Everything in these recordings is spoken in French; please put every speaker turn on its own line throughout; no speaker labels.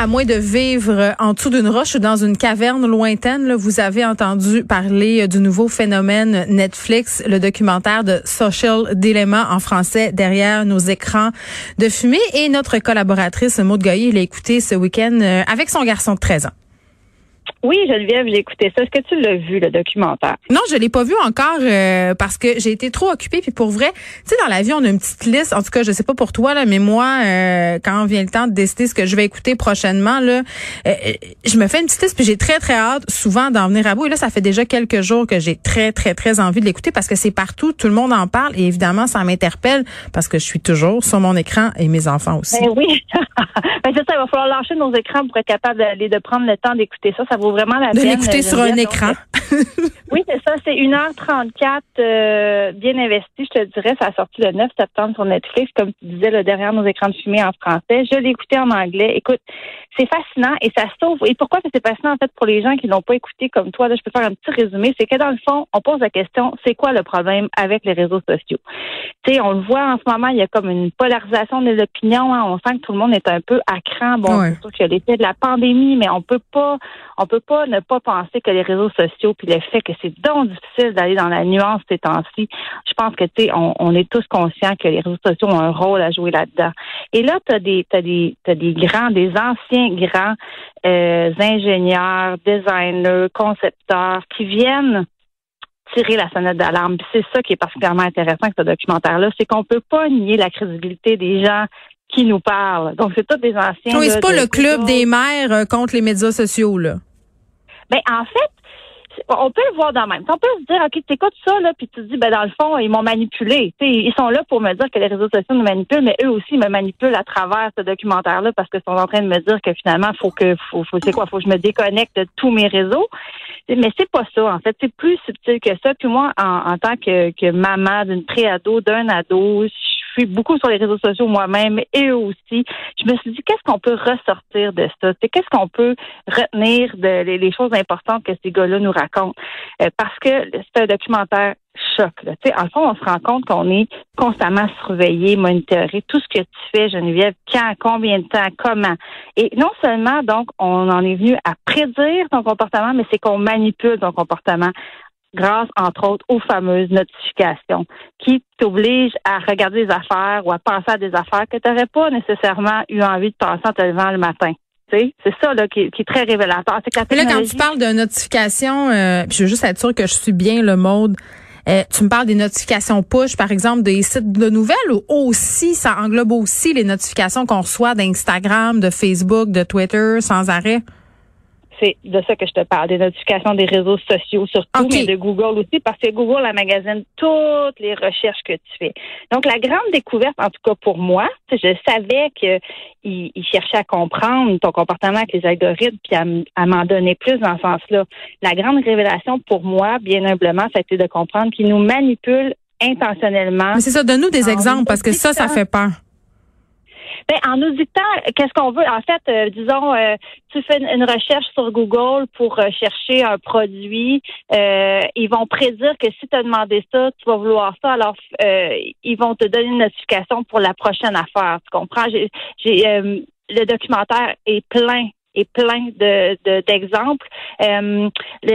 À moins de vivre en dessous d'une roche ou dans une caverne lointaine, vous avez entendu parler du nouveau phénomène Netflix, le documentaire de Social Dilemma en français derrière nos écrans de fumée. Et notre collaboratrice Maud Goyer l'a écouté ce week-end euh, avec son garçon de 13 ans.
Oui, Geneviève, j'ai écouté ça. Est-ce que tu l'as vu, le documentaire?
Non, je l'ai pas vu encore euh, parce que j'ai été trop occupée. Puis pour vrai, tu sais, dans la vie, on a une petite liste. En tout cas, je sais pas pour toi, là, mais moi, euh, quand vient le temps de décider ce que je vais écouter prochainement, là, euh, je me fais une petite liste. Puis j'ai très, très hâte souvent d'en venir à bout. Et là, ça fait déjà quelques jours que j'ai très, très, très envie de l'écouter parce que c'est partout. Tout le monde en parle. Et évidemment, ça m'interpelle parce que je suis toujours sur mon écran et mes enfants aussi.
Ben oui. ben c'est ça, il va falloir lâcher nos écrans pour être capable d'aller de prendre le temps d'écouter ça. Ça vaut vraiment la peine
écouter sur un écran.
ça. C'est 1h34 euh, bien investi, je te dirais. Ça a sorti le 9 septembre sur Netflix, comme tu disais, le derrière nos écrans de fumée en français. Je l'ai écouté en anglais. Écoute, c'est fascinant et ça sauve. Et pourquoi c'est fascinant, en fait, pour les gens qui n'ont pas écouté comme toi? Là, je peux faire un petit résumé. C'est que dans le fond, on pose la question, c'est quoi le problème avec les réseaux sociaux? Tu sais, on le voit en ce moment, il y a comme une polarisation des opinions. Hein. On sent que tout le monde est un peu à cran. Bon, c'est sûr qu'il y a l'effet de la pandémie, mais on peut pas, on peut pas ne pas penser que les réseaux sociaux, puis le fait que c'est donc difficile d'aller dans la nuance ces temps-ci, je pense que tu sais, on, est tous conscients que les réseaux sociaux ont un rôle à jouer là-dedans. Et là, tu as des, t'as des, t'as des grands, des anciens grands euh, ingénieurs, designers, concepteurs qui viennent tirer la sonnette d'alarme. C'est ça qui est particulièrement intéressant avec ce documentaire-là, c'est qu'on peut pas nier la crédibilité des gens qui nous parlent. Donc, c'est tous des anciens.
Oui, c'est pas le club des mères euh, contre les médias sociaux, là.
Ben, en fait, on peut le voir dans même. On peut se dire, OK, tu écoutes ça, là, puis tu te dis, ben, dans le fond, ils m'ont manipulé. ils sont là pour me dire que les réseaux sociaux nous manipulent, mais eux aussi me manipulent à travers ce documentaire-là parce qu'ils sont en train de me dire que finalement, faut que, faut, faut c'est quoi, faut que je me déconnecte de tous mes réseaux. Mais c'est pas ça, en fait. C'est plus subtil que ça. Puis moi, en, en tant que, que maman d'une pré-ado, d'un ado, suis beaucoup sur les réseaux sociaux moi-même et eux aussi. Je me suis dit, qu'est-ce qu'on peut ressortir de ça? Qu'est-ce qu'on peut retenir de les, choses importantes que ces gars-là nous racontent? Euh, parce que c'est un documentaire choc. Là. en fond, on se rend compte qu'on est constamment surveillé, monitoré. Tout ce que tu fais, Geneviève, quand, combien de temps, comment? Et non seulement, donc, on en est venu à prédire ton comportement, mais c'est qu'on manipule ton comportement grâce, entre autres, aux fameuses notifications qui t'obligent à regarder des affaires ou à penser à des affaires que tu n'aurais pas nécessairement eu envie de penser en te levant le matin. C'est ça là, qui, est très révélateur.
là, quand tu parles de notifications, euh, je veux juste être sûr que je suis bien le mode. Euh, tu me parles des notifications push, par exemple, des sites de nouvelles ou aussi, ça englobe aussi les notifications qu'on reçoit d'Instagram, de Facebook, de Twitter sans arrêt?
C'est de ça que je te parle, des notifications des réseaux sociaux surtout, mais de Google aussi, parce que Google la magasine toutes les recherches que tu fais. Donc, la grande découverte, en tout cas pour moi, je savais qu'il il cherchait à comprendre ton comportement avec les algorithmes, puis à, m'en donner plus dans ce sens-là. La grande révélation pour moi, bien humblement, ça a été de comprendre qu'il nous manipule intentionnellement.
C'est ça, donne-nous des exemples, parce que ça, ça fait peur.
Ben, en auditant, qu'est-ce qu'on veut? En fait, euh, disons, euh, tu fais une, recherche sur Google pour euh, chercher un produit. ils vont prédire que si tu as demandé ça, tu vas vouloir ça. Alors, ils vont te donner une notification pour la prochaine affaire. Tu comprends? J'ai, le documentaire est plein est plein de, d'exemples. Euh,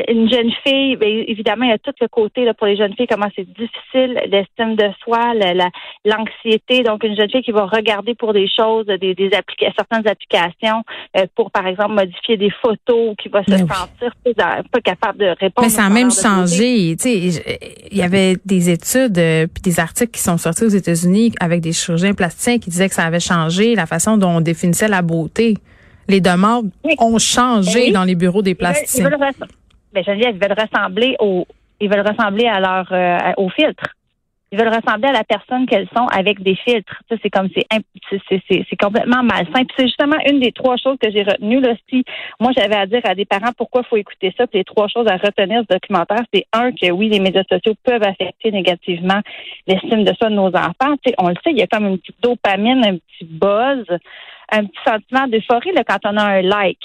une jeune fille, bien, évidemment, il y a tout le côté là, pour les jeunes filles, comment c'est difficile, l'estime de soi, la, l'anxiété. Donc, une jeune fille qui va regarder pour des choses, des, des certaines applications euh, pour, par exemple, modifier des photos, qui va se sentir pas capable de répondre.
Mais ça a même changé. Il y avait des études euh, puis des articles qui sont sortis aux États-Unis avec des chirurgiens plasticiens qui disaient que ça avait changé la façon dont on définissait la beauté. Les demandes ont changé dans les bureaux des plasticiens. Ils
veulent, ben, ils veulent ressembler au, ils veulent ressembler à leur, euh, au filtre. Ils veulent ressembler à la personne qu'elles sont avec des filtres. Ça, c'est comme c'est c'est complètement malsain. Puis c'est justement une des trois choses que j'ai retenues. Là, si moi j'avais à dire à des parents pourquoi il faut écouter ça, puis les trois choses à retenir ce documentaire, c'est un que oui, les médias sociaux peuvent affecter négativement l'estime de soi de nos enfants. on le sait, il y a comme une petite dopamine, un petit buzz, un petit sentiment d'euphorie quand on a un like.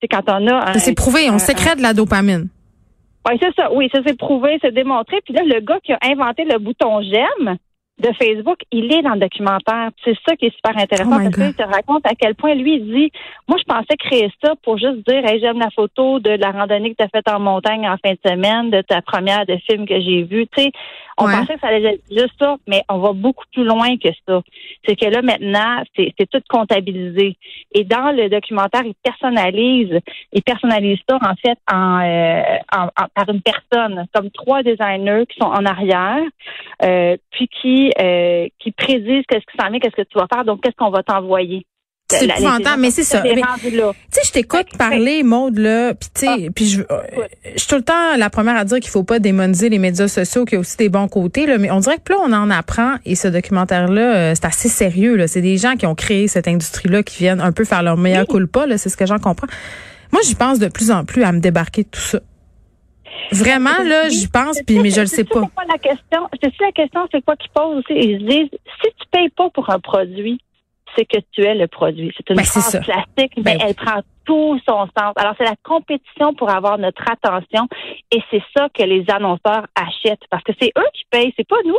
C'est quand on a.
C'est prouvé, on sécrète de la dopamine.
Oui, c'est ça. Oui, ça s'est prouvé, c'est démontré. Puis là, le gars qui a inventé le bouton j'aime de Facebook, il est dans le documentaire. C'est ça qui est super intéressant oh parce qu'il te raconte à quel point lui il dit Moi, je pensais créer ça pour juste dire hey, j'aime la photo de la randonnée que tu as faite en montagne en fin de semaine, de ta première de film que j'ai vu. Tu sais, on pensait que ça allait être juste ça, mais on va beaucoup plus loin que ça. C'est que là, maintenant, c'est tout comptabilisé. Et dans le documentaire, il personnalise, il personnalise ça, en fait, en, euh, par une personne, comme trois designers qui sont en arrière, euh, puis qui, euh, qui prédisent qu'est-ce qui s'en vient, qu'est-ce que tu vas faire, donc qu'est-ce qu'on va t'envoyer.
C'est épouvantable, mais c'est ça. Tu sais, je t'écoute parler, Maude, là, puis tu sais, ah, puis je, je suis tout le temps la première à dire qu'il faut pas démoniser les médias sociaux, qu'il y a aussi des bons côtés, là, mais on dirait que plus on en apprend, et ce documentaire-là, euh, c'est assez sérieux, là. C'est des gens qui ont créé cette industrie-là qui viennent un peu faire leur meilleur oui. pas là, c'est ce que j'en comprends. Moi, j'y pense de plus en plus à me débarquer de tout ça. Vraiment, là, j'y pense, puis mais je le sais pas.
pas la question. Sais la question, c'est quoi qu'ils posent aussi. Ils se disent, si tu payes pas pour un produit, c'est que tu es le produit. C'est une ben, phrase classique, mais ben elle prend tout son sens. Alors, c'est la compétition pour avoir notre attention et c'est ça que les annonceurs achètent parce que c'est eux qui payent, c'est pas nous.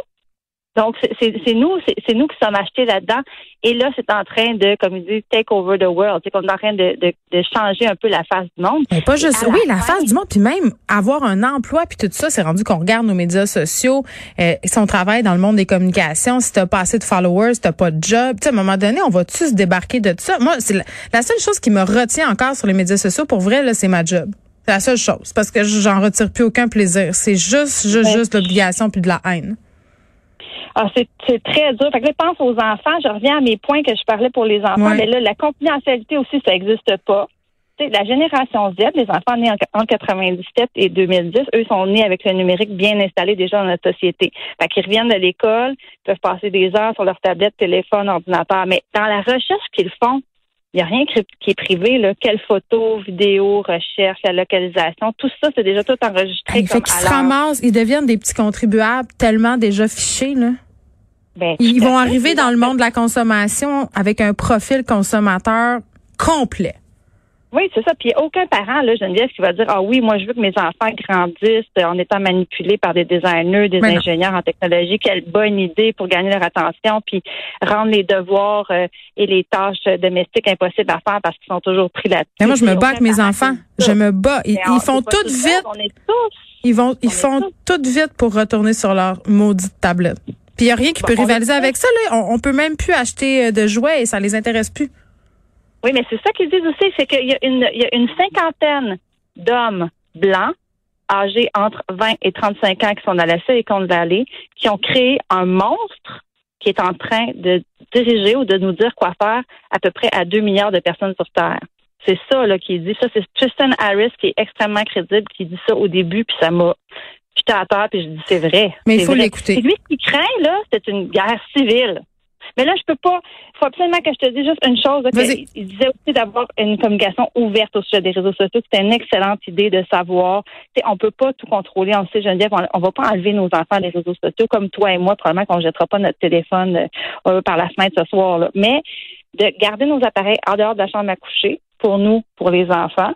Donc, c'est nous, c'est nous qui sommes achetés là-dedans. Et là, c'est en train de, comme il dit, take over the world. C'est qu'on est en train de, de, de, changer un peu la face du monde.
Mais pas juste, oui, la face du monde, puis même avoir un emploi, puis tout ça, c'est rendu qu'on regarde nos médias sociaux. Euh, si on travaille dans le monde des communications, si t'as pas assez de followers, si t'as pas de job, tu sais, à un moment donné, on va tous se débarquer de tout ça? Moi, c'est la, seule chose qui me retient encore sur les médias sociaux, pour vrai, là, c'est ma job. C'est la seule chose, parce que j'en retire plus aucun plaisir. C'est juste, juste, juste l'obligation puis de la haine.
Ah, c'est, très dur. Fait que là, pense aux enfants. Je reviens à mes points que je parlais pour les enfants. Mais là, la confidentialité aussi, ça n'existe pas. sais, la génération Z, les enfants nés en, 97 et 2010, eux sont nés avec le numérique bien installé déjà dans notre société. Fait qu'ils reviennent de l'école, peuvent passer des heures sur leur tablette, téléphone, ordinateur. Mais dans la recherche qu'ils font, il n'y a rien qui est privé. Là. Quelle photo, vidéo, recherche, la localisation, tout ça, c'est déjà tout enregistré.
Il fait qu'ils se ramassent, ils deviennent des petits contribuables tellement déjà fichés. Là. Ben, ils vont arriver dans le monde de la consommation avec un profil consommateur complet.
Oui, c'est ça. Puis aucun parent, là, Geneviève, qui va dire Ah oui, moi je veux que mes enfants grandissent en étant manipulés par des designers, des ingénieurs en technologie. Quelle bonne idée pour gagner leur attention, puis rendre les devoirs euh, et les tâches domestiques impossibles à faire parce qu'ils sont toujours pris là-dessus.
Mais moi, je me bats avec mes enfants. Je me bats. Ils, font tout vite. On est tous. Ils vont, ils font tout vite pour retourner sur leur maudite tablette. Puis il n'y a rien qui peut rivaliser avec ça. Là. On, on peut même plus acheter euh, de jouets et ça les intéresse plus.
Oui, mais c'est ça qu'ils disent aussi, c'est qu'il y, a une, il y a une cinquantaine d'hommes blancs âgés entre 20 et 35 ans qui sont dans la Silicon Valley, qui ont créé un monstre qui est en train de diriger ou de nous dire quoi faire à peu près à 2 milliards de personnes sur Terre. C'est ça là qui dit ça. C'est Tristan Harris qui est extrêmement crédible, qui dit ça au début, puis ça m'a j'étais à terre, puis je dis c'est vrai.
Mais il faut l'écouter.
Lui, ce qu'il craint là, c'est une guerre civile. Mais là, je peux pas. Il faut absolument que je te dise juste une chose. il disait aussi d'avoir une communication ouverte au sujet des réseaux sociaux. C'était une excellente idée de savoir. On on peut pas tout contrôler. On sait, Geneviève, on, on va pas enlever nos enfants des réseaux sociaux comme toi et moi. Probablement qu'on jettera pas notre téléphone euh, par la fenêtre ce soir. Là. Mais de garder nos appareils en dehors de la chambre à coucher pour nous, pour les enfants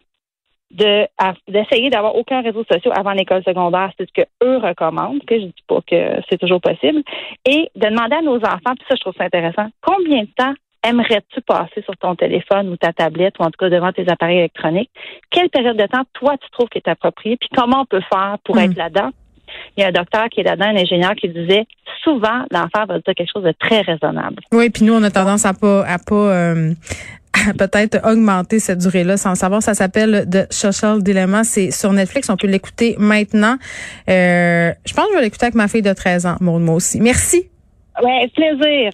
de d'essayer d'avoir aucun réseau social avant l'école secondaire, c'est ce que eux recommandent, que je dis pas que c'est toujours possible, et de demander à nos enfants, puis ça je trouve ça intéressant, combien de temps aimerais-tu passer sur ton téléphone ou ta tablette ou en tout cas devant tes appareils électroniques? Quelle période de temps toi tu trouves qui est appropriée? Puis comment on peut faire pour être là-dedans? Il y a un docteur qui est là-dedans, un ingénieur qui disait souvent l'enfant va dire quelque chose de très raisonnable.
Oui, puis nous on a tendance à pas à pas euh, peut-être augmenter cette durée-là sans savoir. Ça s'appelle The Social Dilemma. C'est sur Netflix. On peut l'écouter maintenant. Euh, je pense que je vais l'écouter avec ma fille de 13 ans, moi aussi. Merci.
Ouais, plaisir.